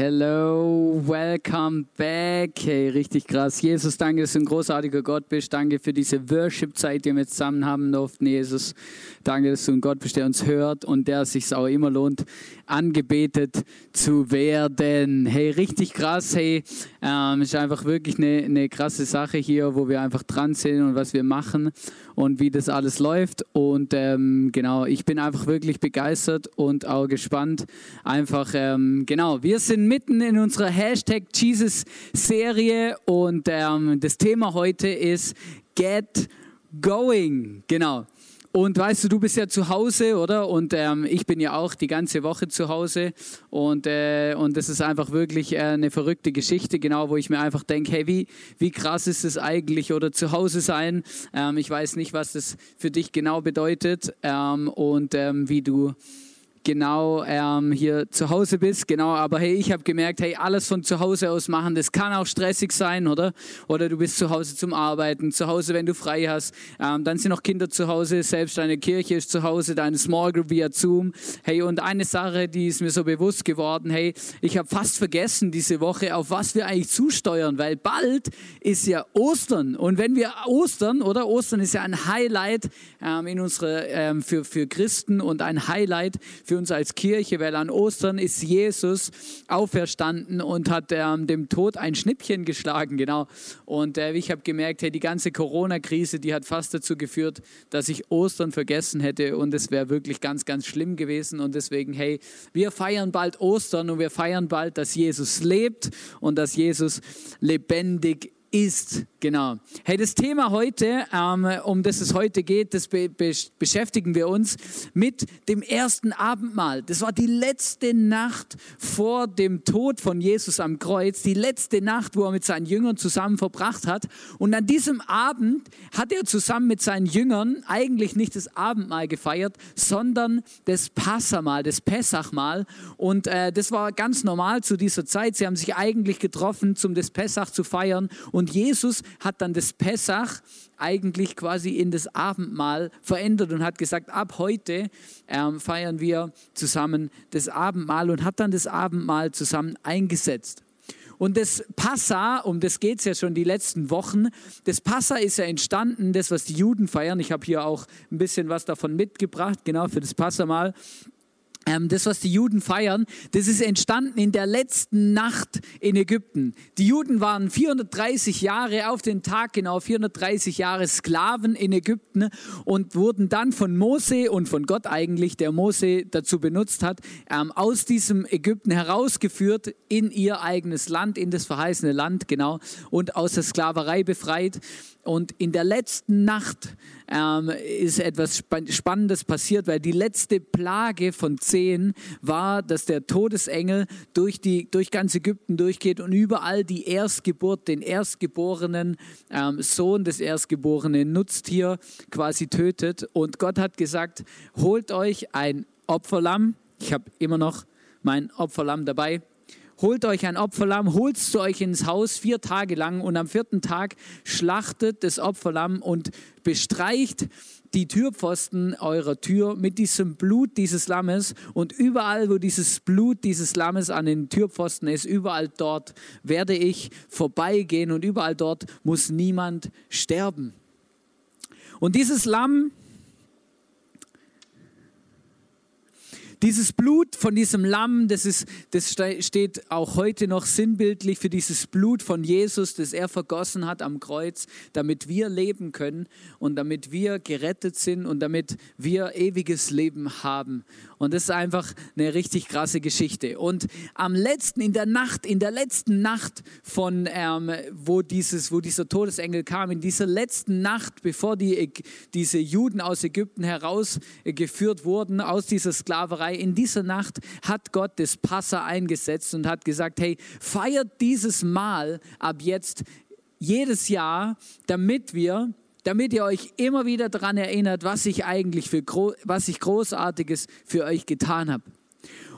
Hello, welcome back. Hey, richtig krass. Jesus, danke, dass du ein großartiger Gott bist. Danke für diese Worship-Zeit, die wir zusammen haben durften. Jesus, danke, dass du ein Gott bist, der uns hört und der sich auch immer lohnt, angebetet zu werden. Hey, richtig krass. Hey, ähm, ist einfach wirklich eine, eine krasse Sache hier, wo wir einfach dran sind und was wir machen und wie das alles läuft. Und ähm, genau, ich bin einfach wirklich begeistert und auch gespannt. Einfach, ähm, genau, wir sind mitten in unserer Hashtag Jesus-Serie und ähm, das Thema heute ist Get Going. Genau. Und weißt du, du bist ja zu Hause, oder? Und ähm, ich bin ja auch die ganze Woche zu Hause. Und, äh, und das ist einfach wirklich äh, eine verrückte Geschichte, genau, wo ich mir einfach denke, hey, wie, wie krass ist es eigentlich, oder zu Hause sein? Ähm, ich weiß nicht, was das für dich genau bedeutet ähm, und ähm, wie du genau ähm, hier zu Hause bist, genau, aber hey, ich habe gemerkt, hey, alles von zu Hause aus machen, das kann auch stressig sein, oder? Oder du bist zu Hause zum Arbeiten, zu Hause, wenn du frei hast, ähm, dann sind noch Kinder zu Hause, selbst deine Kirche ist zu Hause, deine Small Group via Zoom, hey, und eine Sache, die ist mir so bewusst geworden, hey, ich habe fast vergessen diese Woche, auf was wir eigentlich zusteuern, weil bald ist ja Ostern. Und wenn wir Ostern, oder? Ostern ist ja ein Highlight ähm, in unserer, ähm, für, für Christen und ein Highlight für uns als Kirche, weil an Ostern ist Jesus auferstanden und hat ähm, dem Tod ein Schnippchen geschlagen, genau. Und äh, ich habe gemerkt, hey, die ganze Corona-Krise, die hat fast dazu geführt, dass ich Ostern vergessen hätte und es wäre wirklich ganz, ganz schlimm gewesen. Und deswegen, hey, wir feiern bald Ostern und wir feiern bald, dass Jesus lebt und dass Jesus lebendig ist ist. Genau. Hey, das Thema heute, ähm, um das es heute geht, das be be beschäftigen wir uns mit dem ersten Abendmahl. Das war die letzte Nacht vor dem Tod von Jesus am Kreuz, die letzte Nacht, wo er mit seinen Jüngern zusammen verbracht hat. Und an diesem Abend hat er zusammen mit seinen Jüngern eigentlich nicht das Abendmahl gefeiert, sondern das Passamahl, das Pessachmahl. Und äh, das war ganz normal zu dieser Zeit. Sie haben sich eigentlich getroffen, um das Pessach zu feiern. Und Jesus hat dann das Pessach eigentlich quasi in das Abendmahl verändert und hat gesagt, ab heute ähm, feiern wir zusammen das Abendmahl und hat dann das Abendmahl zusammen eingesetzt. Und das Passa, um das geht es ja schon die letzten Wochen, das Passa ist ja entstanden, das, was die Juden feiern. Ich habe hier auch ein bisschen was davon mitgebracht, genau für das Passamal. Ähm, das, was die Juden feiern, das ist entstanden in der letzten Nacht in Ägypten. Die Juden waren 430 Jahre auf den Tag genau 430 Jahre Sklaven in Ägypten und wurden dann von Mose und von Gott eigentlich, der Mose dazu benutzt hat, ähm, aus diesem Ägypten herausgeführt in ihr eigenes Land, in das verheißene Land, genau, und aus der Sklaverei befreit. Und in der letzten Nacht ähm, ist etwas Spannendes passiert, weil die letzte Plage von zehn war, dass der Todesengel durch, die, durch ganz Ägypten durchgeht und überall die Erstgeburt, den erstgeborenen ähm, Sohn des erstgeborenen Nutztier quasi tötet. Und Gott hat gesagt, holt euch ein Opferlamm. Ich habe immer noch mein Opferlamm dabei holt euch ein Opferlamm, holt es zu euch ins Haus vier Tage lang und am vierten Tag schlachtet das Opferlamm und bestreicht die Türpfosten eurer Tür mit diesem Blut dieses Lammes und überall, wo dieses Blut dieses Lammes an den Türpfosten ist, überall dort werde ich vorbeigehen und überall dort muss niemand sterben. Und dieses Lamm Dieses Blut von diesem Lamm, das, ist, das steht auch heute noch sinnbildlich für dieses Blut von Jesus, das er vergossen hat am Kreuz, damit wir leben können und damit wir gerettet sind und damit wir ewiges Leben haben. Und das ist einfach eine richtig krasse Geschichte. Und am letzten, in der Nacht, in der letzten Nacht von, ähm, wo, dieses, wo dieser Todesengel kam, in dieser letzten Nacht, bevor die, diese Juden aus Ägypten herausgeführt wurden, aus dieser Sklaverei, in dieser Nacht hat Gott das Passa eingesetzt und hat gesagt, hey, feiert dieses Mal ab jetzt jedes Jahr, damit wir damit ihr euch immer wieder daran erinnert, was ich eigentlich für was ich großartiges für euch getan habe.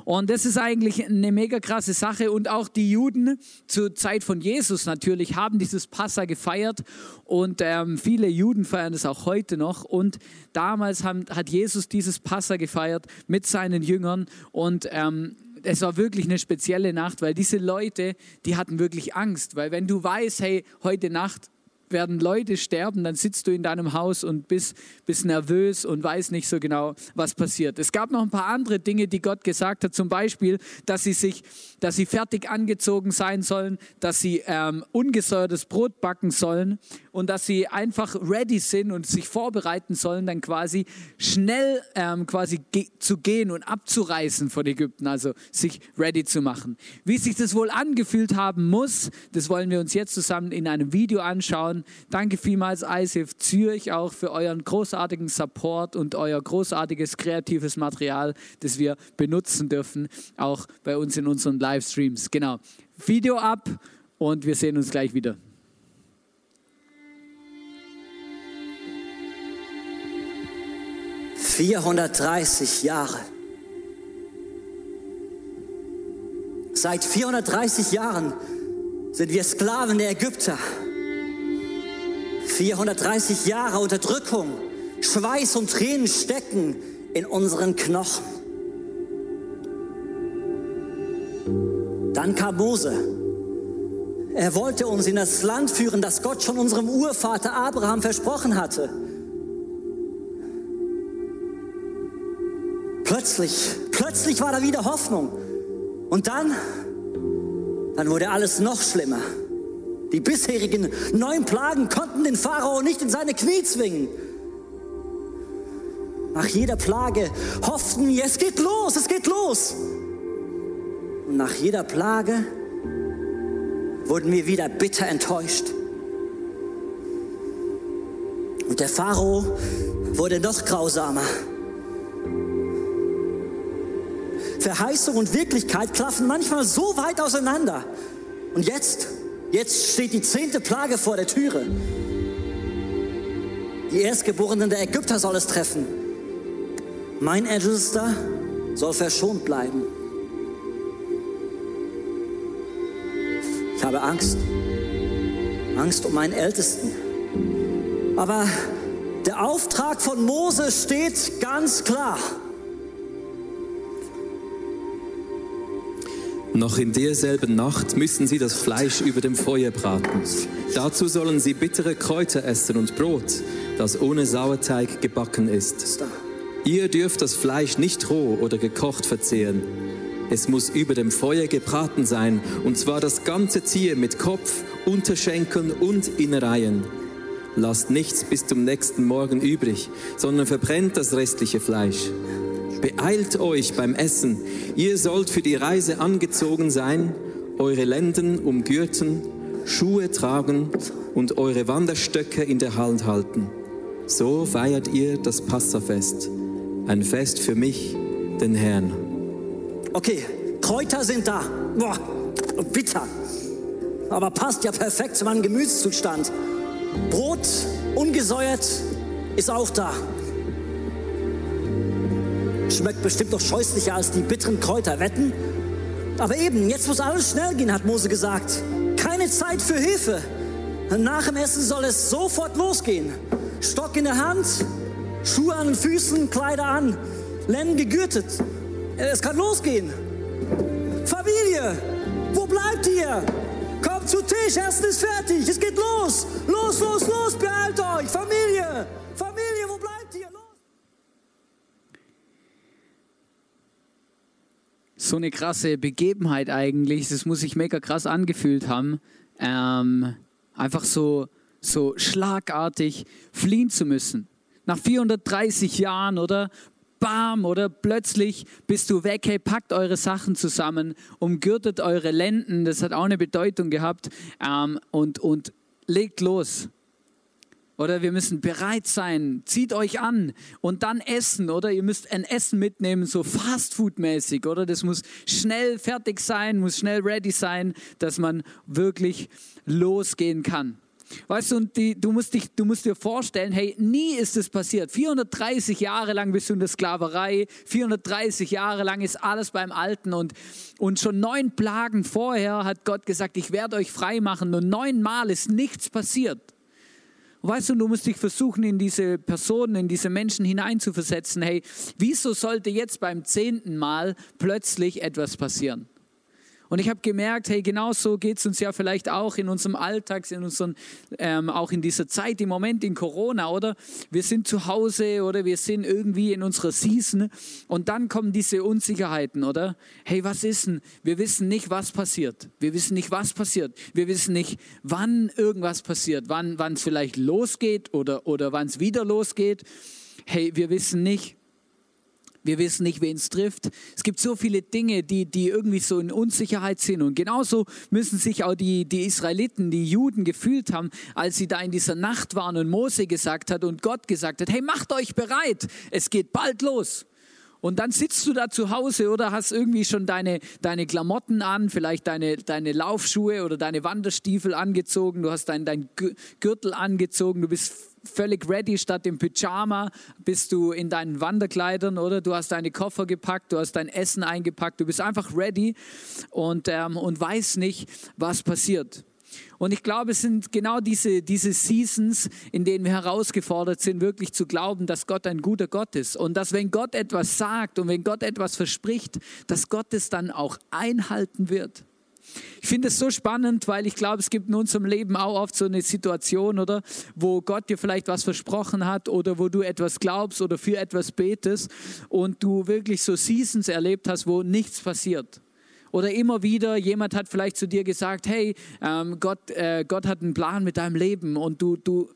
Und das ist eigentlich eine mega krasse Sache. Und auch die Juden zur Zeit von Jesus natürlich haben dieses Passa gefeiert. Und ähm, viele Juden feiern es auch heute noch. Und damals haben, hat Jesus dieses Passa gefeiert mit seinen Jüngern. Und ähm, es war wirklich eine spezielle Nacht, weil diese Leute, die hatten wirklich Angst. Weil wenn du weißt, hey, heute Nacht werden Leute sterben, dann sitzt du in deinem Haus und bist, bist nervös und weißt nicht so genau, was passiert. Es gab noch ein paar andere Dinge, die Gott gesagt hat, zum Beispiel, dass sie sich, dass sie fertig angezogen sein sollen, dass sie ähm, ungesäuertes Brot backen sollen und dass sie einfach ready sind und sich vorbereiten sollen, dann quasi schnell ähm, quasi ge zu gehen und abzureißen von Ägypten, also sich ready zu machen. Wie sich das wohl angefühlt haben muss, das wollen wir uns jetzt zusammen in einem Video anschauen. Danke vielmals ISIF Zürich auch für euren großartigen Support und euer großartiges kreatives Material, das wir benutzen dürfen, auch bei uns in unseren Livestreams. Genau. Video ab und wir sehen uns gleich wieder. Vierhundertdreißig Jahre. Seit 430 Jahren sind wir Sklaven der Ägypter. 430 Jahre Unterdrückung, Schweiß und Tränen stecken in unseren Knochen. Dann kam Mose. Er wollte uns in das Land führen, das Gott schon unserem Urvater Abraham versprochen hatte. Plötzlich, plötzlich war da wieder Hoffnung. Und dann, dann wurde alles noch schlimmer. Die bisherigen neun Plagen konnten den Pharao nicht in seine Knie zwingen. Nach jeder Plage hofften wir, es geht los, es geht los. Und nach jeder Plage wurden wir wieder bitter enttäuscht. Und der Pharao wurde noch grausamer. Verheißung und Wirklichkeit klaffen manchmal so weit auseinander. Und jetzt Jetzt steht die zehnte Plage vor der Türe. Die Erstgeborenen der Ägypter soll es treffen. Mein Ältester soll verschont bleiben. Ich habe Angst. Angst um meinen Ältesten. Aber der Auftrag von Mose steht ganz klar. Noch in derselben Nacht müssen sie das Fleisch über dem Feuer braten. Dazu sollen sie bittere Kräuter essen und Brot, das ohne Sauerteig gebacken ist. Ihr dürft das Fleisch nicht roh oder gekocht verzehren. Es muss über dem Feuer gebraten sein, und zwar das ganze Tier mit Kopf, Unterschenkeln und Innereien. Lasst nichts bis zum nächsten Morgen übrig, sondern verbrennt das restliche Fleisch. Beeilt euch beim Essen. Ihr sollt für die Reise angezogen sein, eure Lenden umgürten, Schuhe tragen und eure Wanderstöcke in der Hand halten. So feiert ihr das Passafest. Ein Fest für mich, den Herrn. Okay, Kräuter sind da. Boah, bitter. Aber passt ja perfekt zu meinem Gemütszustand. Brot, ungesäuert, ist auch da. Schmeckt bestimmt doch scheußlicher als die bitteren Kräuter, wetten? Aber eben, jetzt muss alles schnell gehen, hat Mose gesagt. Keine Zeit für Hilfe. Nach dem Essen soll es sofort losgehen. Stock in der Hand, Schuhe an den Füßen, Kleider an, Lenden gegürtet. Es kann losgehen. Familie, wo bleibt ihr? Kommt zu Tisch, Essen ist fertig, es geht los. Los, los, los, beeilt euch. Familie, wo bleibt ihr? Los. So eine krasse Begebenheit eigentlich. Das muss sich mega krass angefühlt haben. Ähm, einfach so, so schlagartig fliehen zu müssen. Nach 430 Jahren, oder? Bam, oder plötzlich bist du weg, hey, packt eure Sachen zusammen, umgürtet eure Lenden, das hat auch eine Bedeutung gehabt, ähm, und, und legt los. Oder wir müssen bereit sein, zieht euch an und dann essen. Oder ihr müsst ein Essen mitnehmen, so Fastfood-mäßig. Oder das muss schnell fertig sein, muss schnell ready sein, dass man wirklich losgehen kann. Weißt du, und die, du, musst dich, du musst dir vorstellen, hey, nie ist es passiert. 430 Jahre lang bist du in der Sklaverei, 430 Jahre lang ist alles beim Alten und, und schon neun Plagen vorher hat Gott gesagt, ich werde euch frei machen und neunmal ist nichts passiert. Weißt du, du musst dich versuchen, in diese Personen, in diese Menschen hineinzuversetzen. Hey, wieso sollte jetzt beim zehnten Mal plötzlich etwas passieren? Und ich habe gemerkt, hey, genau so geht es uns ja vielleicht auch in unserem Alltag, in unseren, ähm, auch in dieser Zeit, im Moment in Corona, oder? Wir sind zu Hause oder wir sind irgendwie in unserer Season und dann kommen diese Unsicherheiten, oder? Hey, was ist denn? Wir wissen nicht, was passiert. Wir wissen nicht, was passiert. Wir wissen nicht, wann irgendwas passiert, wann es vielleicht losgeht oder, oder wann es wieder losgeht. Hey, wir wissen nicht, wir wissen nicht, wen es trifft. Es gibt so viele Dinge, die, die irgendwie so in Unsicherheit sind. Und genauso müssen sich auch die, die Israeliten, die Juden gefühlt haben, als sie da in dieser Nacht waren und Mose gesagt hat und Gott gesagt hat, hey, macht euch bereit, es geht bald los. Und dann sitzt du da zu Hause oder? Hast irgendwie schon deine, deine Klamotten an, vielleicht deine, deine Laufschuhe oder deine Wanderstiefel angezogen, du hast dein, dein Gürtel angezogen, du bist völlig ready, statt im Pyjama. Bist du in deinen Wanderkleidern oder? Du hast deine Koffer gepackt, du hast dein Essen eingepackt, du bist einfach ready und, ähm, und weißt nicht, was passiert. Und ich glaube, es sind genau diese, diese Seasons, in denen wir herausgefordert sind, wirklich zu glauben, dass Gott ein guter Gott ist. Und dass wenn Gott etwas sagt und wenn Gott etwas verspricht, dass Gott es dann auch einhalten wird. Ich finde es so spannend, weil ich glaube, es gibt in unserem Leben auch oft so eine Situation, oder, wo Gott dir vielleicht was versprochen hat oder wo du etwas glaubst oder für etwas betest und du wirklich so Seasons erlebt hast, wo nichts passiert. Oder immer wieder, jemand hat vielleicht zu dir gesagt, hey, ähm, Gott, äh, Gott hat einen Plan mit deinem Leben und du, du,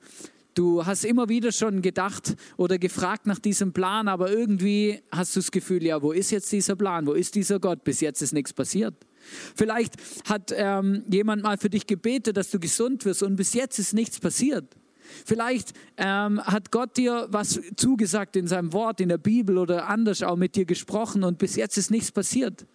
du hast immer wieder schon gedacht oder gefragt nach diesem Plan, aber irgendwie hast du das Gefühl, ja, wo ist jetzt dieser Plan, wo ist dieser Gott? Bis jetzt ist nichts passiert. Vielleicht hat ähm, jemand mal für dich gebetet, dass du gesund wirst und bis jetzt ist nichts passiert. Vielleicht ähm, hat Gott dir was zugesagt in seinem Wort, in der Bibel oder anders auch mit dir gesprochen und bis jetzt ist nichts passiert.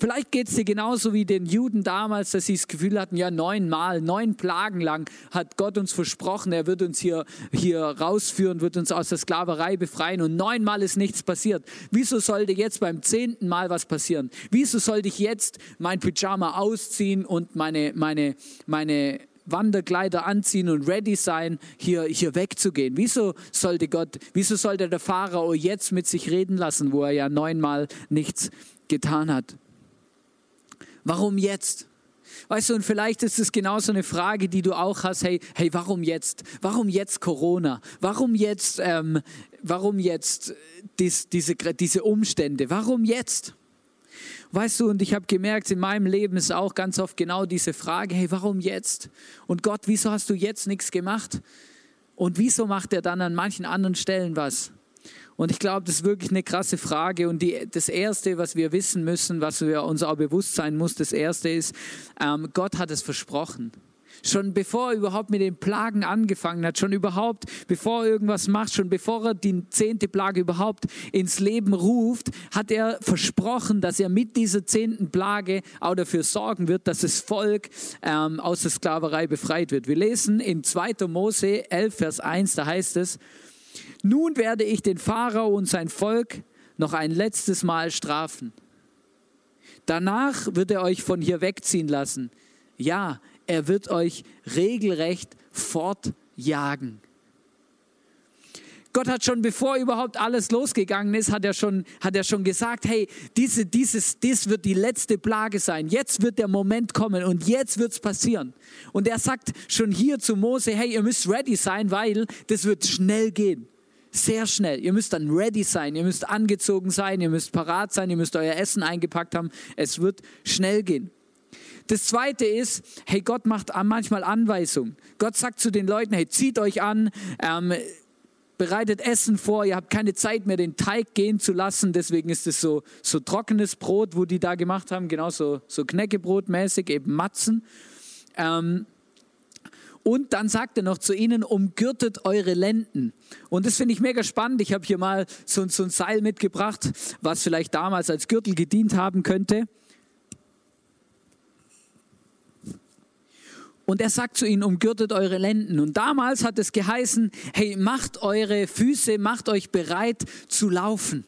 Vielleicht geht es dir genauso wie den Juden damals, dass sie das Gefühl hatten, ja, neunmal, neun Plagen lang hat Gott uns versprochen, er wird uns hier, hier rausführen, wird uns aus der Sklaverei befreien und neunmal ist nichts passiert. Wieso sollte jetzt beim zehnten Mal was passieren? Wieso sollte ich jetzt mein Pyjama ausziehen und meine, meine, meine Wanderkleider anziehen und ready sein, hier, hier wegzugehen. Wieso sollte Gott, wieso sollte der Pharao jetzt mit sich reden lassen, wo er ja neunmal nichts getan hat? Warum jetzt? Weißt du, und vielleicht ist es genauso eine Frage, die du auch hast, hey, hey, warum jetzt? Warum jetzt Corona? Warum jetzt, ähm, warum jetzt dies, diese, diese Umstände? Warum jetzt? Weißt du, und ich habe gemerkt, in meinem Leben ist auch ganz oft genau diese Frage, hey, warum jetzt? Und Gott, wieso hast du jetzt nichts gemacht? Und wieso macht er dann an manchen anderen Stellen was? Und ich glaube, das ist wirklich eine krasse Frage. Und die, das Erste, was wir wissen müssen, was wir uns auch bewusst sein muss, das Erste ist, ähm, Gott hat es versprochen. Schon bevor er überhaupt mit den Plagen angefangen hat, schon überhaupt, bevor er irgendwas macht, schon bevor er die zehnte Plage überhaupt ins Leben ruft, hat er versprochen, dass er mit dieser zehnten Plage auch dafür sorgen wird, dass das Volk ähm, aus der Sklaverei befreit wird. Wir lesen in 2. Mose 11, Vers 1, da heißt es, nun werde ich den Pharao und sein Volk noch ein letztes Mal strafen. Danach wird er euch von hier wegziehen lassen. Ja, er wird euch regelrecht fortjagen. Gott hat schon, bevor überhaupt alles losgegangen ist, hat er schon, hat er schon gesagt, hey, diese, dieses, dies wird die letzte Plage sein. Jetzt wird der Moment kommen und jetzt wird es passieren. Und er sagt schon hier zu Mose, hey, ihr müsst ready sein, weil das wird schnell gehen sehr schnell. Ihr müsst dann ready sein, ihr müsst angezogen sein, ihr müsst parat sein, ihr müsst euer Essen eingepackt haben. Es wird schnell gehen. Das zweite ist, hey, Gott macht manchmal Anweisungen. Gott sagt zu den Leuten, hey, zieht euch an, ähm, bereitet Essen vor, ihr habt keine Zeit mehr, den Teig gehen zu lassen. Deswegen ist es so, so trockenes Brot, wo die da gemacht haben, genauso so Knäckebrotmäßig, eben Matzen. Ähm, und dann sagt er noch zu ihnen, umgürtet eure Lenden. Und das finde ich mega spannend. Ich habe hier mal so, so ein Seil mitgebracht, was vielleicht damals als Gürtel gedient haben könnte. Und er sagt zu ihnen, umgürtet eure Lenden. Und damals hat es geheißen, hey, macht eure Füße, macht euch bereit zu laufen.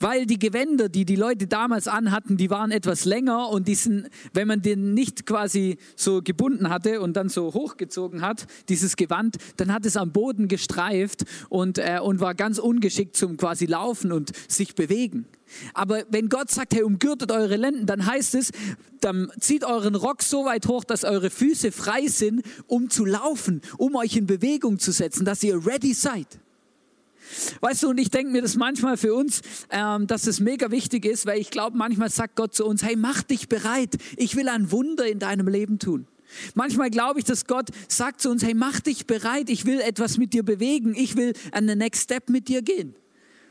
Weil die Gewänder, die die Leute damals anhatten, die waren etwas länger und die sind, wenn man den nicht quasi so gebunden hatte und dann so hochgezogen hat, dieses Gewand, dann hat es am Boden gestreift und, äh, und war ganz ungeschickt zum quasi Laufen und sich bewegen. Aber wenn Gott sagt, hey, umgürtet eure Lenden, dann heißt es, dann zieht euren Rock so weit hoch, dass eure Füße frei sind, um zu laufen, um euch in Bewegung zu setzen, dass ihr ready seid. Weißt du, und ich denke mir das manchmal für uns, ähm, dass es mega wichtig ist, weil ich glaube, manchmal sagt Gott zu uns, hey, mach dich bereit, ich will ein Wunder in deinem Leben tun. Manchmal glaube ich, dass Gott sagt zu uns, hey, mach dich bereit, ich will etwas mit dir bewegen, ich will an den Next Step mit dir gehen.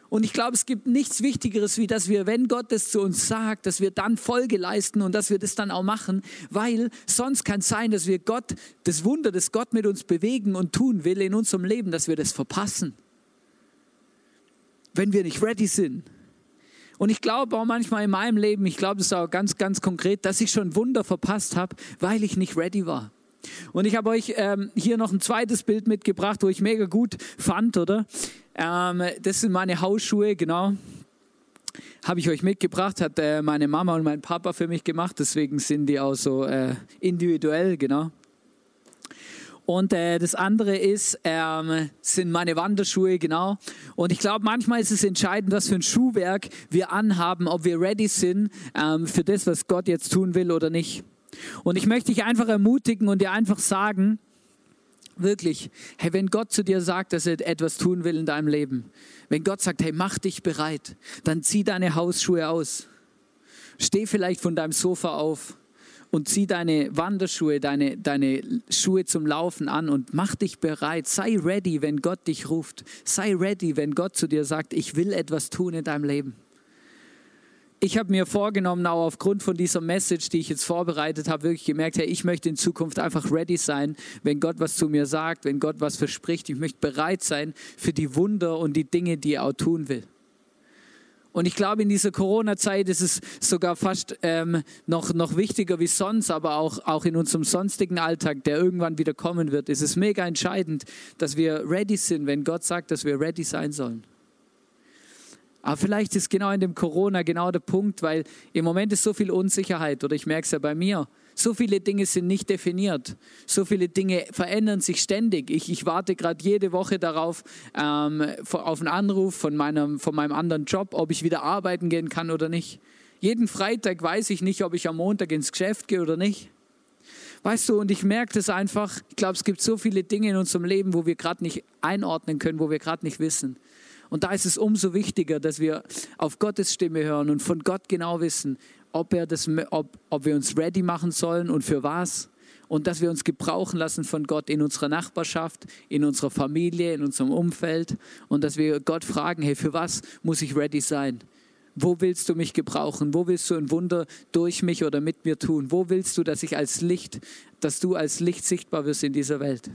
Und ich glaube, es gibt nichts Wichtigeres, wie dass wir, wenn Gott das zu uns sagt, dass wir dann Folge leisten und dass wir das dann auch machen, weil sonst kann es sein, dass wir Gott, das Wunder, das Gott mit uns bewegen und tun will in unserem Leben, dass wir das verpassen wenn wir nicht ready sind. Und ich glaube auch manchmal in meinem Leben, ich glaube es auch ganz, ganz konkret, dass ich schon Wunder verpasst habe, weil ich nicht ready war. Und ich habe euch ähm, hier noch ein zweites Bild mitgebracht, wo ich mega gut fand, oder? Ähm, das sind meine Hausschuhe, genau. Habe ich euch mitgebracht, hat äh, meine Mama und mein Papa für mich gemacht, deswegen sind die auch so äh, individuell, genau. Und äh, das andere ist, ähm, sind meine Wanderschuhe, genau. Und ich glaube, manchmal ist es entscheidend, was für ein Schuhwerk wir anhaben, ob wir ready sind ähm, für das, was Gott jetzt tun will oder nicht. Und ich möchte dich einfach ermutigen und dir einfach sagen, wirklich, hey, wenn Gott zu dir sagt, dass er etwas tun will in deinem Leben, wenn Gott sagt, hey, mach dich bereit, dann zieh deine Hausschuhe aus. Steh vielleicht von deinem Sofa auf und zieh deine Wanderschuhe, deine, deine Schuhe zum Laufen an und mach dich bereit. Sei ready, wenn Gott dich ruft. Sei ready, wenn Gott zu dir sagt, ich will etwas tun in deinem Leben. Ich habe mir vorgenommen, auch aufgrund von dieser Message, die ich jetzt vorbereitet habe, wirklich gemerkt, hey, ich möchte in Zukunft einfach ready sein, wenn Gott was zu mir sagt, wenn Gott was verspricht. Ich möchte bereit sein für die Wunder und die Dinge, die er auch tun will. Und ich glaube, in dieser Corona-Zeit ist es sogar fast ähm, noch, noch wichtiger wie sonst, aber auch, auch in unserem sonstigen Alltag, der irgendwann wieder kommen wird, ist es mega entscheidend, dass wir ready sind, wenn Gott sagt, dass wir ready sein sollen. Aber vielleicht ist genau in dem Corona genau der Punkt, weil im Moment ist so viel Unsicherheit oder ich merke es ja bei mir. So viele Dinge sind nicht definiert. So viele Dinge verändern sich ständig. Ich, ich warte gerade jede Woche darauf, ähm, auf einen Anruf von meinem, von meinem anderen Job, ob ich wieder arbeiten gehen kann oder nicht. Jeden Freitag weiß ich nicht, ob ich am Montag ins Geschäft gehe oder nicht. Weißt du, und ich merke das einfach, ich glaube, es gibt so viele Dinge in unserem Leben, wo wir gerade nicht einordnen können, wo wir gerade nicht wissen. Und da ist es umso wichtiger, dass wir auf Gottes Stimme hören und von Gott genau wissen, ob, er das, ob, ob wir uns ready machen sollen und für was. Und dass wir uns gebrauchen lassen von Gott in unserer Nachbarschaft, in unserer Familie, in unserem Umfeld. Und dass wir Gott fragen, hey, für was muss ich ready sein? Wo willst du mich gebrauchen? Wo willst du ein Wunder durch mich oder mit mir tun? Wo willst du, dass ich als Licht, dass du als Licht sichtbar wirst in dieser Welt?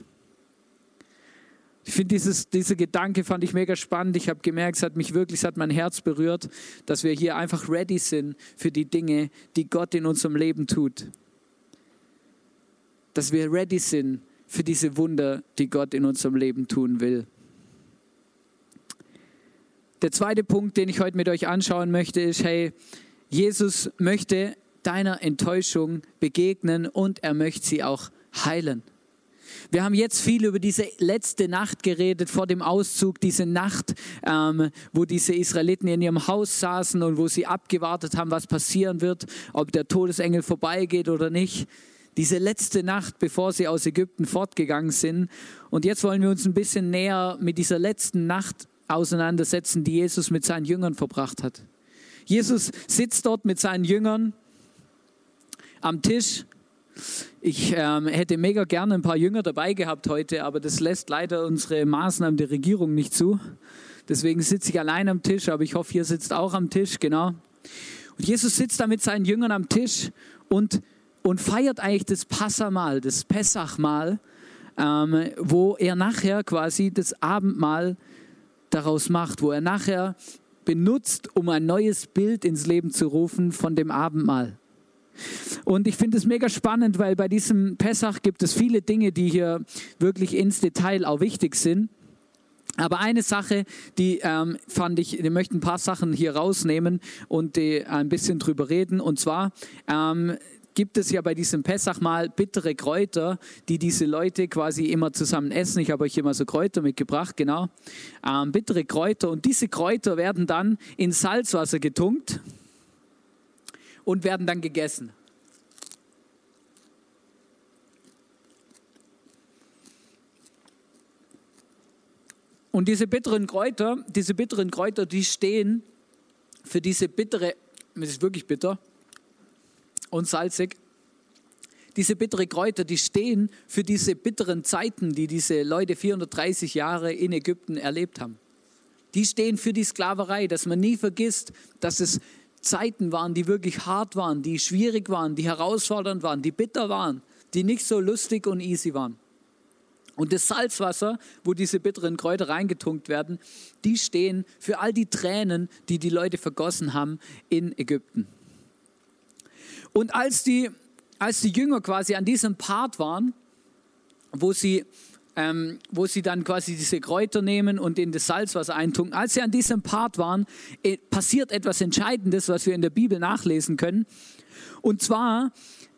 Ich finde dieser Gedanke fand ich mega spannend. Ich habe gemerkt, es hat mich wirklich, es hat mein Herz berührt, dass wir hier einfach ready sind für die Dinge, die Gott in unserem Leben tut. Dass wir ready sind für diese Wunder, die Gott in unserem Leben tun will. Der zweite Punkt, den ich heute mit euch anschauen möchte, ist, hey, Jesus möchte deiner Enttäuschung begegnen und er möchte sie auch heilen. Wir haben jetzt viel über diese letzte Nacht geredet vor dem Auszug, diese Nacht, ähm, wo diese Israeliten in ihrem Haus saßen und wo sie abgewartet haben, was passieren wird, ob der Todesengel vorbeigeht oder nicht. Diese letzte Nacht, bevor sie aus Ägypten fortgegangen sind. Und jetzt wollen wir uns ein bisschen näher mit dieser letzten Nacht auseinandersetzen, die Jesus mit seinen Jüngern verbracht hat. Jesus sitzt dort mit seinen Jüngern am Tisch ich ähm, hätte mega gerne ein paar Jünger dabei gehabt heute, aber das lässt leider unsere Maßnahmen der Regierung nicht zu. Deswegen sitze ich allein am Tisch, aber ich hoffe, ihr sitzt auch am Tisch, genau. Und Jesus sitzt da mit seinen Jüngern am Tisch und, und feiert eigentlich das Passamal, das Pessachmahl, ähm, wo er nachher quasi das Abendmahl daraus macht, wo er nachher benutzt, um ein neues Bild ins Leben zu rufen von dem Abendmahl. Und ich finde es mega spannend, weil bei diesem Pessach gibt es viele Dinge, die hier wirklich ins Detail auch wichtig sind. Aber eine Sache, die ähm, fand ich, ich möchte ein paar Sachen hier rausnehmen und äh, ein bisschen drüber reden. Und zwar ähm, gibt es ja bei diesem Pessach mal bittere Kräuter, die diese Leute quasi immer zusammen essen. Ich habe euch immer so Kräuter mitgebracht, genau. Ähm, bittere Kräuter. Und diese Kräuter werden dann in Salzwasser getunkt und werden dann gegessen. Und diese bitteren Kräuter, diese bitteren Kräuter, die stehen für diese bittere, es ist wirklich bitter und salzig, diese bitteren Kräuter, die stehen für diese bitteren Zeiten, die diese Leute 430 Jahre in Ägypten erlebt haben. Die stehen für die Sklaverei, dass man nie vergisst, dass es Zeiten waren, die wirklich hart waren, die schwierig waren, die herausfordernd waren, die bitter waren, die nicht so lustig und easy waren. Und das Salzwasser, wo diese bitteren Kräuter reingetunkt werden, die stehen für all die Tränen, die die Leute vergossen haben in Ägypten. Und als die, als die Jünger quasi an diesem Part waren, wo sie, ähm, wo sie dann quasi diese Kräuter nehmen und in das Salzwasser eintunken, als sie an diesem Part waren, äh, passiert etwas Entscheidendes, was wir in der Bibel nachlesen können. Und zwar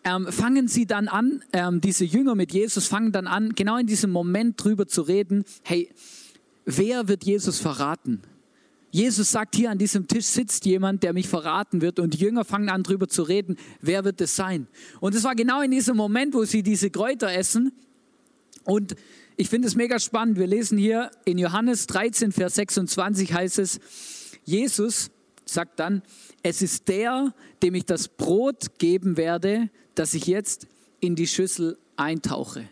ähm, fangen sie dann an, ähm, diese Jünger mit Jesus fangen dann an, genau in diesem Moment drüber zu reden, hey, wer wird Jesus verraten? Jesus sagt, hier an diesem Tisch sitzt jemand, der mich verraten wird und die Jünger fangen an drüber zu reden, wer wird es sein? Und es war genau in diesem Moment, wo sie diese Kräuter essen und ich finde es mega spannend. Wir lesen hier in Johannes 13, Vers 26 heißt es, Jesus sagt dann, es ist der, dem ich das Brot geben werde, dass ich jetzt in die Schüssel eintauche.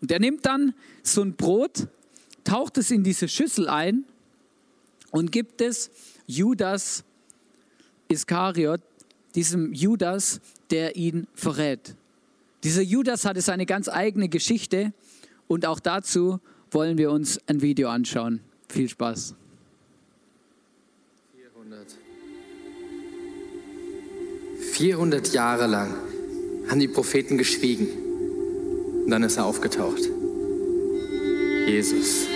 Und er nimmt dann so ein Brot, taucht es in diese Schüssel ein und gibt es Judas Iskariot, diesem Judas, der ihn verrät. Dieser Judas hatte seine ganz eigene Geschichte und auch dazu wollen wir uns ein Video anschauen. Viel Spaß. 400. 400 Jahre lang haben die Propheten geschwiegen. Und dann ist er aufgetaucht. Jesus,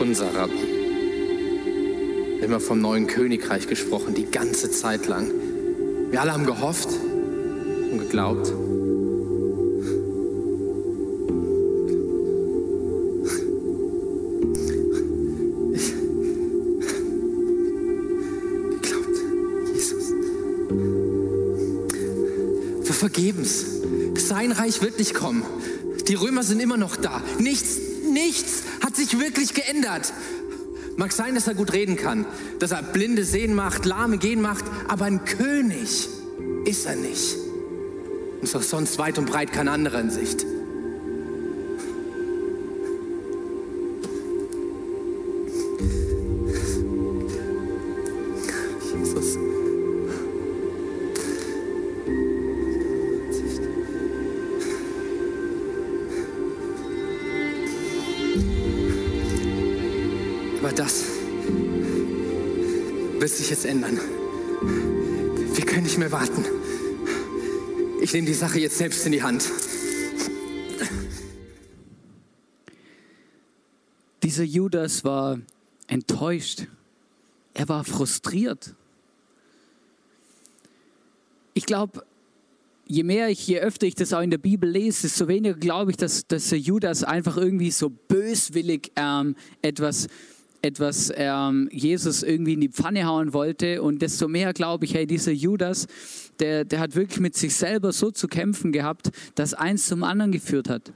unser Rabbi. Immer vom neuen Königreich gesprochen, die ganze Zeit lang. Wir alle haben gehofft und geglaubt. Sein Reich wird nicht kommen. Die Römer sind immer noch da. Nichts, nichts hat sich wirklich geändert. Mag sein, dass er gut reden kann, dass er Blinde sehen macht, Lahme gehen macht, aber ein König ist er nicht. Und ist auch sonst weit und breit keine andere in Sicht. Ändern. Wir können nicht mehr warten. Ich nehme die Sache jetzt selbst in die Hand. Dieser Judas war enttäuscht. Er war frustriert. Ich glaube, je mehr ich, je öfter ich das auch in der Bibel lese, desto weniger glaube ich, dass, dass Judas einfach irgendwie so böswillig ähm, etwas etwas ähm, Jesus irgendwie in die Pfanne hauen wollte. Und desto mehr glaube ich, hey, dieser Judas, der, der hat wirklich mit sich selber so zu kämpfen gehabt, dass eins zum anderen geführt hat.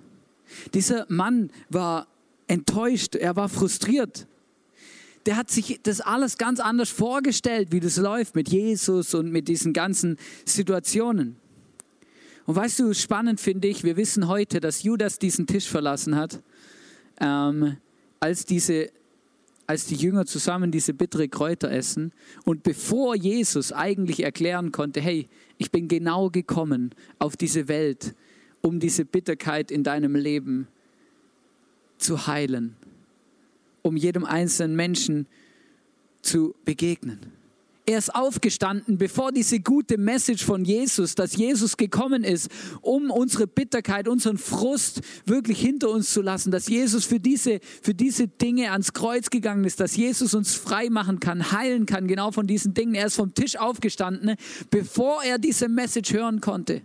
Dieser Mann war enttäuscht, er war frustriert. Der hat sich das alles ganz anders vorgestellt, wie das läuft mit Jesus und mit diesen ganzen Situationen. Und weißt du, spannend finde ich, wir wissen heute, dass Judas diesen Tisch verlassen hat, ähm, als diese als die Jünger zusammen diese bittere Kräuter essen und bevor Jesus eigentlich erklären konnte, hey, ich bin genau gekommen auf diese Welt, um diese Bitterkeit in deinem Leben zu heilen, um jedem einzelnen Menschen zu begegnen. Er ist aufgestanden, bevor diese gute Message von Jesus, dass Jesus gekommen ist, um unsere Bitterkeit, unseren Frust wirklich hinter uns zu lassen, dass Jesus für diese, für diese Dinge ans Kreuz gegangen ist, dass Jesus uns frei machen kann, heilen kann, genau von diesen Dingen. Er ist vom Tisch aufgestanden, bevor er diese Message hören konnte.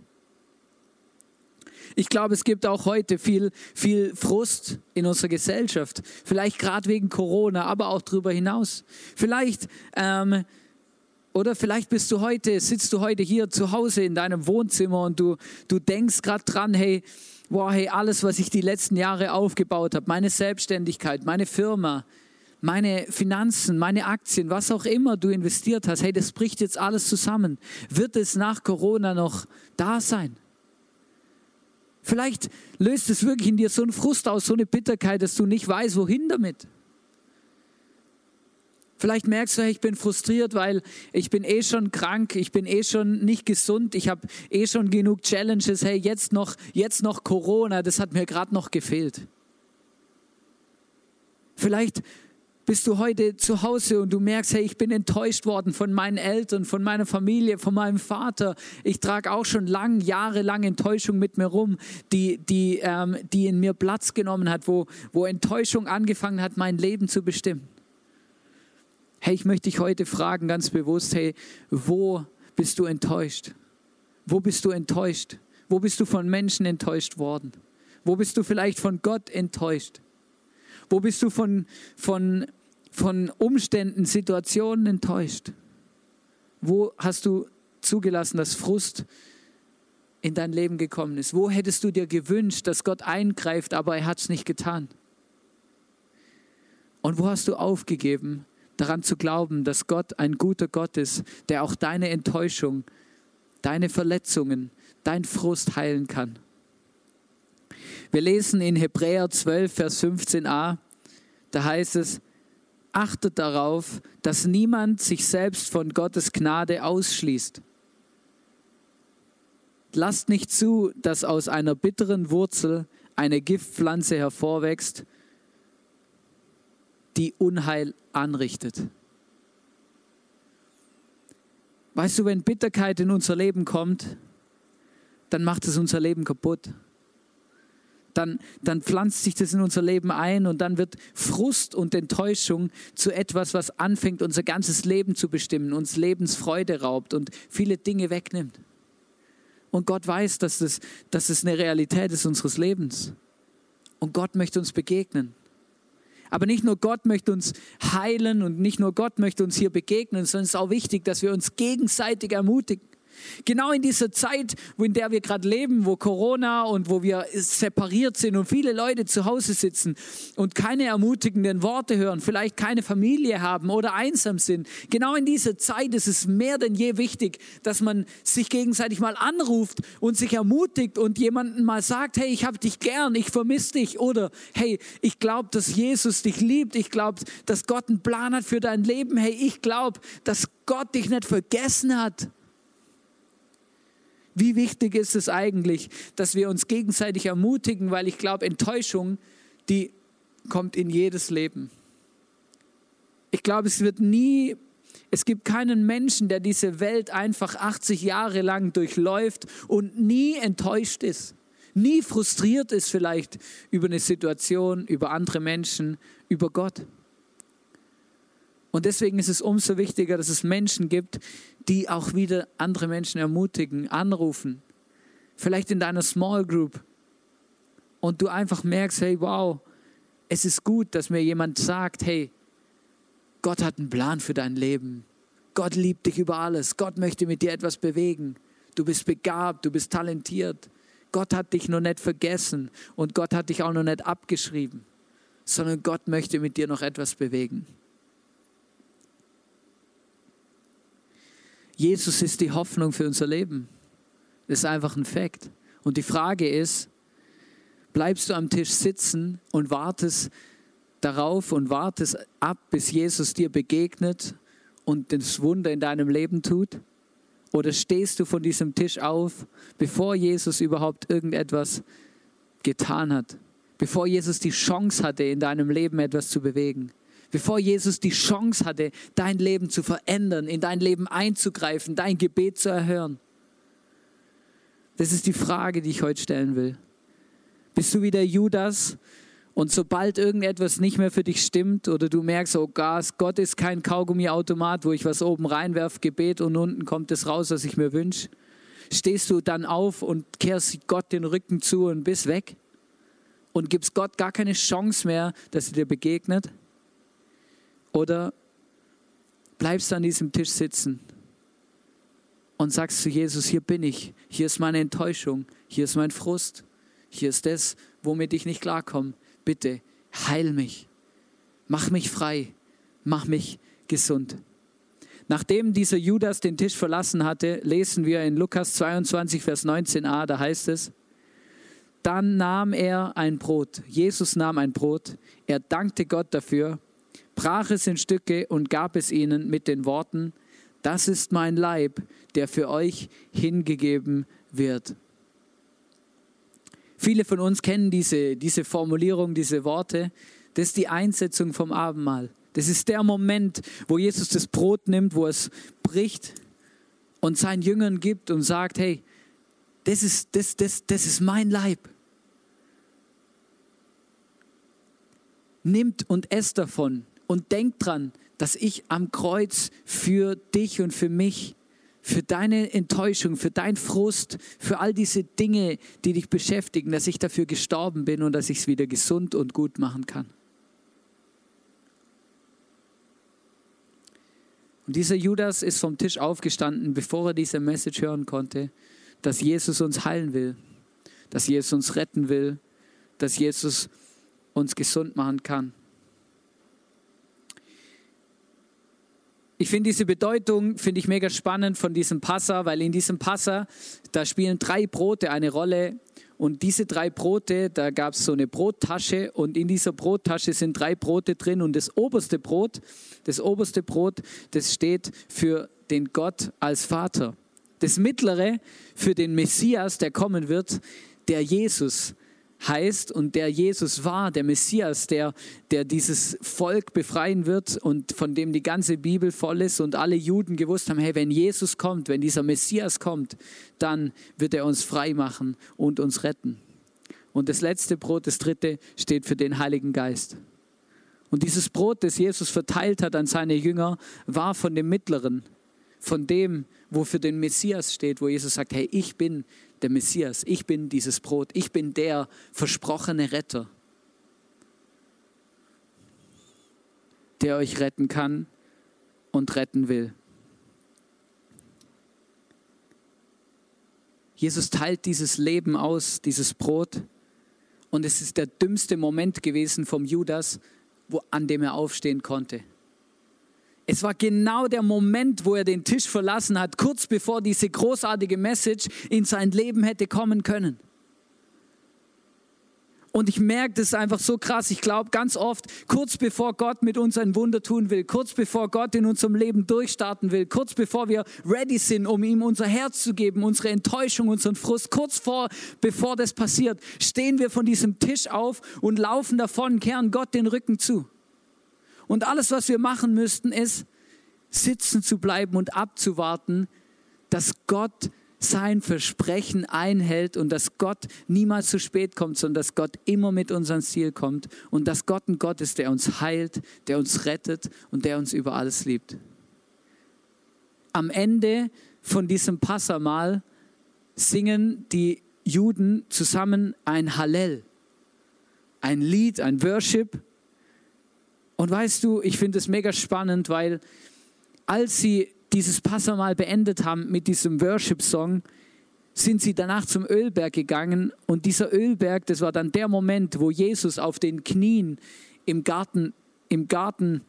Ich glaube, es gibt auch heute viel, viel Frust in unserer Gesellschaft. Vielleicht gerade wegen Corona, aber auch darüber hinaus. Vielleicht, ähm, oder vielleicht bist du heute, sitzt du heute hier zu Hause in deinem Wohnzimmer und du, du denkst gerade dran, hey, wow, hey, alles, was ich die letzten Jahre aufgebaut habe, meine Selbstständigkeit, meine Firma, meine Finanzen, meine Aktien, was auch immer du investiert hast, hey, das bricht jetzt alles zusammen. Wird es nach Corona noch da sein? Vielleicht löst es wirklich in dir so einen Frust aus, so eine Bitterkeit, dass du nicht weißt, wohin damit. Vielleicht merkst du, hey, ich bin frustriert, weil ich bin eh schon krank, ich bin eh schon nicht gesund, ich habe eh schon genug Challenges. Hey, jetzt noch, jetzt noch Corona, das hat mir gerade noch gefehlt. Vielleicht bist du heute zu Hause und du merkst, hey, ich bin enttäuscht worden von meinen Eltern, von meiner Familie, von meinem Vater. Ich trage auch schon lang, jahrelang Enttäuschung mit mir rum, die, die, ähm, die in mir Platz genommen hat, wo, wo Enttäuschung angefangen hat, mein Leben zu bestimmen. Hey, ich möchte dich heute fragen, ganz bewusst, hey, wo bist du enttäuscht? Wo bist du enttäuscht? Wo bist du von Menschen enttäuscht worden? Wo bist du vielleicht von Gott enttäuscht? Wo bist du von, von, von Umständen, Situationen enttäuscht? Wo hast du zugelassen, dass Frust in dein Leben gekommen ist? Wo hättest du dir gewünscht, dass Gott eingreift, aber er hat es nicht getan? Und wo hast du aufgegeben, daran zu glauben, dass Gott ein guter Gott ist, der auch deine Enttäuschung, deine Verletzungen, dein Frust heilen kann? Wir lesen in Hebräer 12, Vers 15a, da heißt es, achtet darauf, dass niemand sich selbst von Gottes Gnade ausschließt. Lasst nicht zu, dass aus einer bitteren Wurzel eine Giftpflanze hervorwächst, die Unheil anrichtet. Weißt du, wenn Bitterkeit in unser Leben kommt, dann macht es unser Leben kaputt dann, dann pflanzt sich das in unser Leben ein und dann wird Frust und Enttäuschung zu etwas, was anfängt, unser ganzes Leben zu bestimmen, uns Lebensfreude raubt und viele Dinge wegnimmt. Und Gott weiß, dass das, dass das eine Realität ist unseres Lebens. Und Gott möchte uns begegnen. Aber nicht nur Gott möchte uns heilen und nicht nur Gott möchte uns hier begegnen, sondern es ist auch wichtig, dass wir uns gegenseitig ermutigen. Genau in dieser Zeit, in der wir gerade leben, wo Corona und wo wir separiert sind und viele Leute zu Hause sitzen und keine ermutigenden Worte hören, vielleicht keine Familie haben oder einsam sind. Genau in dieser Zeit ist es mehr denn je wichtig, dass man sich gegenseitig mal anruft und sich ermutigt und jemanden mal sagt, hey, ich habe dich gern, ich vermisse dich oder hey, ich glaube, dass Jesus dich liebt, ich glaube, dass Gott einen Plan hat für dein Leben, hey, ich glaube, dass Gott dich nicht vergessen hat. Wie wichtig ist es eigentlich, dass wir uns gegenseitig ermutigen, weil ich glaube, Enttäuschung, die kommt in jedes Leben. Ich glaube, es wird nie, es gibt keinen Menschen, der diese Welt einfach 80 Jahre lang durchläuft und nie enttäuscht ist, nie frustriert ist vielleicht über eine Situation, über andere Menschen, über Gott. Und deswegen ist es umso wichtiger, dass es Menschen gibt, die auch wieder andere Menschen ermutigen, anrufen. Vielleicht in deiner Small Group. Und du einfach merkst, hey, wow, es ist gut, dass mir jemand sagt, hey, Gott hat einen Plan für dein Leben. Gott liebt dich über alles. Gott möchte mit dir etwas bewegen. Du bist begabt, du bist talentiert. Gott hat dich noch nicht vergessen und Gott hat dich auch noch nicht abgeschrieben, sondern Gott möchte mit dir noch etwas bewegen. Jesus ist die Hoffnung für unser Leben. Das ist einfach ein Fakt. Und die Frage ist, bleibst du am Tisch sitzen und wartest darauf und wartest ab, bis Jesus dir begegnet und das Wunder in deinem Leben tut? Oder stehst du von diesem Tisch auf, bevor Jesus überhaupt irgendetwas getan hat? Bevor Jesus die Chance hatte, in deinem Leben etwas zu bewegen? Bevor Jesus die Chance hatte, dein Leben zu verändern, in dein Leben einzugreifen, dein Gebet zu erhören? Das ist die Frage, die ich heute stellen will. Bist du wie der Judas und sobald irgendetwas nicht mehr für dich stimmt oder du merkst, oh Gas, Gott ist kein Kaugummiautomat, wo ich was oben reinwerfe, Gebet und unten kommt es raus, was ich mir wünsche, stehst du dann auf und kehrst Gott den Rücken zu und bist weg und gibst Gott gar keine Chance mehr, dass er dir begegnet? Oder bleibst du an diesem Tisch sitzen und sagst zu Jesus, hier bin ich, hier ist meine Enttäuschung, hier ist mein Frust, hier ist das, womit ich nicht klarkomme. Bitte, heil mich, mach mich frei, mach mich gesund. Nachdem dieser Judas den Tisch verlassen hatte, lesen wir in Lukas 22, Vers 19a, da heißt es, dann nahm er ein Brot, Jesus nahm ein Brot, er dankte Gott dafür, brach es in Stücke und gab es ihnen mit den Worten, das ist mein Leib, der für euch hingegeben wird. Viele von uns kennen diese, diese Formulierung, diese Worte. Das ist die Einsetzung vom Abendmahl. Das ist der Moment, wo Jesus das Brot nimmt, wo es bricht und seinen Jüngern gibt und sagt, hey, das ist, das, das, das ist mein Leib. Nimmt und esst davon und denkt dran, dass ich am Kreuz für dich und für mich, für deine Enttäuschung, für deinen Frust, für all diese Dinge, die dich beschäftigen, dass ich dafür gestorben bin und dass ich es wieder gesund und gut machen kann. Und dieser Judas ist vom Tisch aufgestanden, bevor er diese Message hören konnte, dass Jesus uns heilen will, dass Jesus uns retten will, dass Jesus uns gesund machen kann. Ich finde diese Bedeutung, finde ich mega spannend von diesem Passa, weil in diesem Passa, da spielen drei Brote eine Rolle. Und diese drei Brote, da gab es so eine Brottasche und in dieser Brottasche sind drei Brote drin und das oberste Brot, das oberste Brot, das steht für den Gott als Vater. Das mittlere für den Messias, der kommen wird, der Jesus heißt und der Jesus war, der Messias, der, der dieses Volk befreien wird und von dem die ganze Bibel voll ist und alle Juden gewusst haben, hey, wenn Jesus kommt, wenn dieser Messias kommt, dann wird er uns frei machen und uns retten. Und das letzte Brot, das dritte, steht für den Heiligen Geist. Und dieses Brot, das Jesus verteilt hat an seine Jünger, war von dem Mittleren, von dem, wo für den Messias steht, wo Jesus sagt, hey, ich bin der Messias, ich bin dieses Brot, ich bin der versprochene Retter, der euch retten kann und retten will. Jesus teilt dieses Leben aus, dieses Brot. Und es ist der dümmste Moment gewesen vom Judas, wo, an dem er aufstehen konnte. Es war genau der Moment, wo er den Tisch verlassen hat, kurz bevor diese großartige Message in sein Leben hätte kommen können. Und ich merke das ist einfach so krass. Ich glaube ganz oft, kurz bevor Gott mit uns ein Wunder tun will, kurz bevor Gott in unserem Leben durchstarten will, kurz bevor wir ready sind, um ihm unser Herz zu geben, unsere Enttäuschung, unseren Frust, kurz vor, bevor das passiert, stehen wir von diesem Tisch auf und laufen davon, kehren Gott den Rücken zu. Und alles, was wir machen müssten, ist sitzen zu bleiben und abzuwarten, dass Gott sein Versprechen einhält und dass Gott niemals zu spät kommt, sondern dass Gott immer mit uns ans Ziel kommt und dass Gott ein Gott ist, der uns heilt, der uns rettet und der uns über alles liebt. Am Ende von diesem Passamal singen die Juden zusammen ein Hallel, ein Lied, ein Worship, und weißt du, ich finde es mega spannend, weil als sie dieses Passamal beendet haben mit diesem Worship-Song, sind sie danach zum Ölberg gegangen und dieser Ölberg, das war dann der Moment, wo Jesus auf den Knien im Garten, im Garten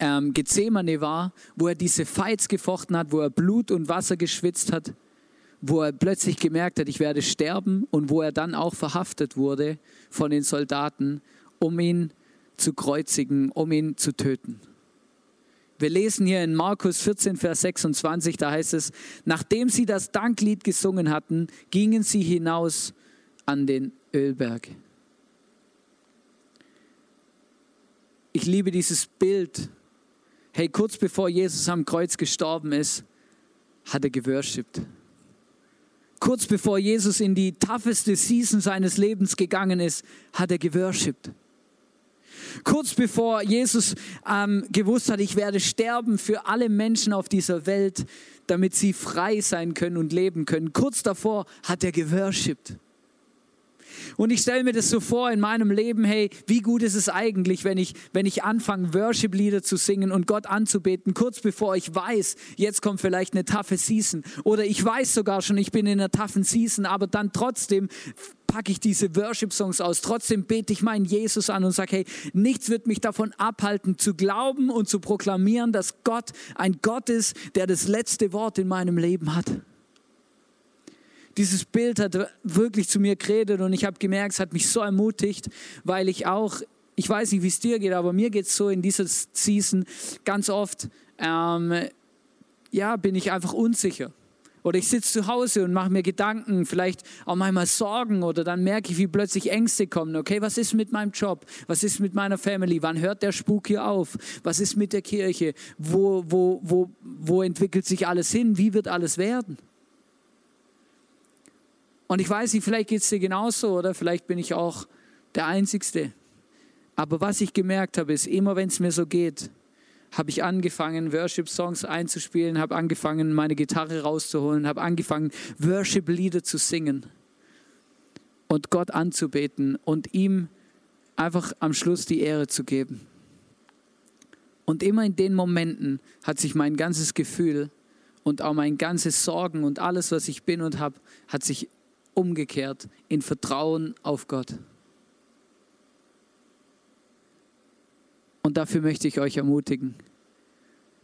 ähm, Gethsemane war, wo er diese Fights gefochten hat, wo er Blut und Wasser geschwitzt hat, wo er plötzlich gemerkt hat, ich werde sterben und wo er dann auch verhaftet wurde von den Soldaten, um ihn zu kreuzigen, um ihn zu töten. Wir lesen hier in Markus 14, Vers 26, da heißt es, nachdem sie das Danklied gesungen hatten, gingen sie hinaus an den Ölberg. ich liebe dieses Bild. Hey, kurz bevor Jesus am Kreuz gestorben ist, hat er geworshipped. Kurz bevor Jesus in die tougheste Season seines Lebens gegangen ist, hat er geworshipped. Kurz bevor Jesus ähm, gewusst hat, ich werde sterben für alle Menschen auf dieser Welt, damit sie frei sein können und leben können. Kurz davor hat er geworshipped. Und ich stelle mir das so vor in meinem Leben, hey, wie gut ist es eigentlich, wenn ich, wenn ich anfange, Worship-Lieder zu singen und Gott anzubeten, kurz bevor ich weiß, jetzt kommt vielleicht eine taffe Season. Oder ich weiß sogar schon, ich bin in einer taffen Season, aber dann trotzdem packe ich diese Worship-Songs aus. Trotzdem bete ich meinen Jesus an und sage, hey, nichts wird mich davon abhalten, zu glauben und zu proklamieren, dass Gott ein Gott ist, der das letzte Wort in meinem Leben hat dieses Bild hat wirklich zu mir geredet und ich habe gemerkt, es hat mich so ermutigt, weil ich auch, ich weiß nicht, wie es dir geht, aber mir geht es so in dieser Season ganz oft, ähm, ja, bin ich einfach unsicher. Oder ich sitze zu Hause und mache mir Gedanken, vielleicht auch manchmal Sorgen oder dann merke ich, wie plötzlich Ängste kommen. Okay, was ist mit meinem Job? Was ist mit meiner Family? Wann hört der Spuk hier auf? Was ist mit der Kirche? Wo, wo, wo, wo entwickelt sich alles hin? Wie wird alles werden? Und ich weiß nicht, vielleicht geht es dir genauso oder vielleicht bin ich auch der Einzigste. Aber was ich gemerkt habe, ist, immer wenn es mir so geht, habe ich angefangen, Worship-Songs einzuspielen, habe angefangen, meine Gitarre rauszuholen, habe angefangen, Worship-Lieder zu singen und Gott anzubeten und ihm einfach am Schluss die Ehre zu geben. Und immer in den Momenten hat sich mein ganzes Gefühl und auch mein ganzes Sorgen und alles, was ich bin und habe, hat sich umgekehrt in Vertrauen auf Gott. Und dafür möchte ich euch ermutigen.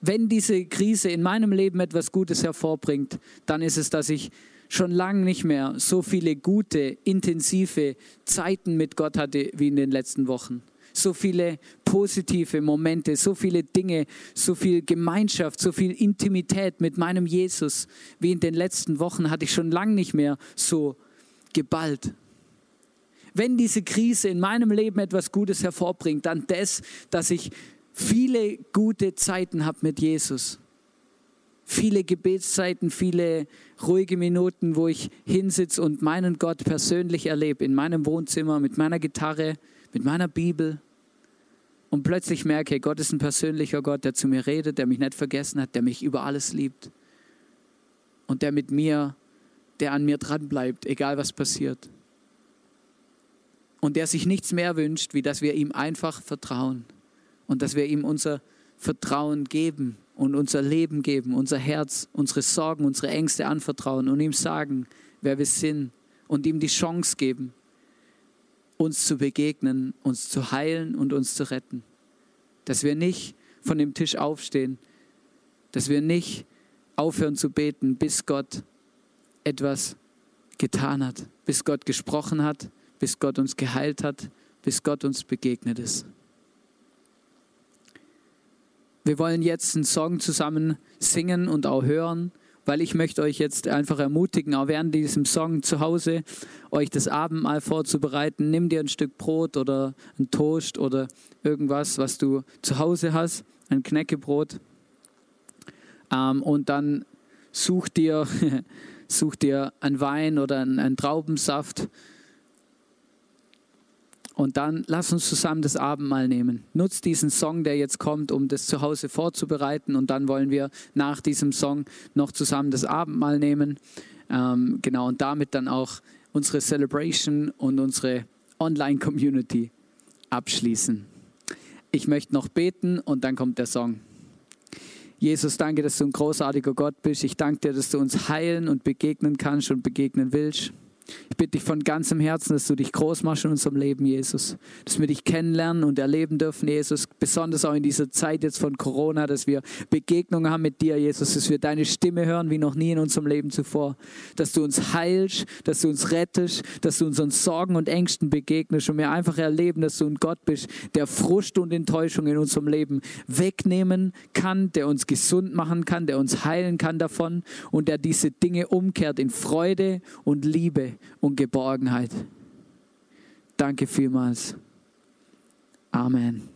Wenn diese Krise in meinem Leben etwas Gutes hervorbringt, dann ist es, dass ich schon lange nicht mehr so viele gute, intensive Zeiten mit Gott hatte wie in den letzten Wochen so viele positive Momente, so viele Dinge, so viel Gemeinschaft, so viel Intimität mit meinem Jesus, wie in den letzten Wochen hatte ich schon lange nicht mehr so geballt. Wenn diese Krise in meinem Leben etwas Gutes hervorbringt, dann das, dass ich viele gute Zeiten habe mit Jesus. Viele Gebetszeiten, viele ruhige Minuten, wo ich hinsitze und meinen Gott persönlich erlebe, in meinem Wohnzimmer, mit meiner Gitarre, mit meiner Bibel und plötzlich merke, Gott ist ein persönlicher Gott, der zu mir redet, der mich nicht vergessen hat, der mich über alles liebt. Und der mit mir, der an mir dran bleibt, egal was passiert. Und der sich nichts mehr wünscht, wie dass wir ihm einfach vertrauen. Und dass wir ihm unser Vertrauen geben und unser Leben geben, unser Herz, unsere Sorgen, unsere Ängste anvertrauen und ihm sagen, wer wir sind und ihm die Chance geben, uns zu begegnen, uns zu heilen und uns zu retten. Dass wir nicht von dem Tisch aufstehen, dass wir nicht aufhören zu beten, bis Gott etwas getan hat, bis Gott gesprochen hat, bis Gott uns geheilt hat, bis Gott uns begegnet ist. Wir wollen jetzt einen Song zusammen singen und auch hören weil ich möchte euch jetzt einfach ermutigen, auch während diesem Song zu Hause, euch das Abendmahl vorzubereiten. Nimm dir ein Stück Brot oder ein Toast oder irgendwas, was du zu Hause hast, ein Knäckebrot. Ähm, und dann such dir, such dir einen Wein oder einen, einen Traubensaft und dann lass uns zusammen das Abendmahl nehmen. Nutz diesen Song, der jetzt kommt, um das zu Hause vorzubereiten. Und dann wollen wir nach diesem Song noch zusammen das Abendmahl nehmen. Ähm, genau, und damit dann auch unsere Celebration und unsere Online-Community abschließen. Ich möchte noch beten und dann kommt der Song. Jesus, danke, dass du ein großartiger Gott bist. Ich danke dir, dass du uns heilen und begegnen kannst und begegnen willst. Ich bitte dich von ganzem Herzen, dass du dich groß machst in unserem Leben, Jesus. Dass wir dich kennenlernen und erleben dürfen, Jesus. Besonders auch in dieser Zeit jetzt von Corona, dass wir Begegnungen haben mit dir, Jesus. Dass wir deine Stimme hören wie noch nie in unserem Leben zuvor. Dass du uns heilst, dass du uns rettest, dass du unseren Sorgen und Ängsten begegnest und wir einfach erleben, dass du ein Gott bist, der Frust und Enttäuschung in unserem Leben wegnehmen kann, der uns gesund machen kann, der uns heilen kann davon und der diese Dinge umkehrt in Freude und Liebe und Geborgenheit. Danke vielmals. Amen.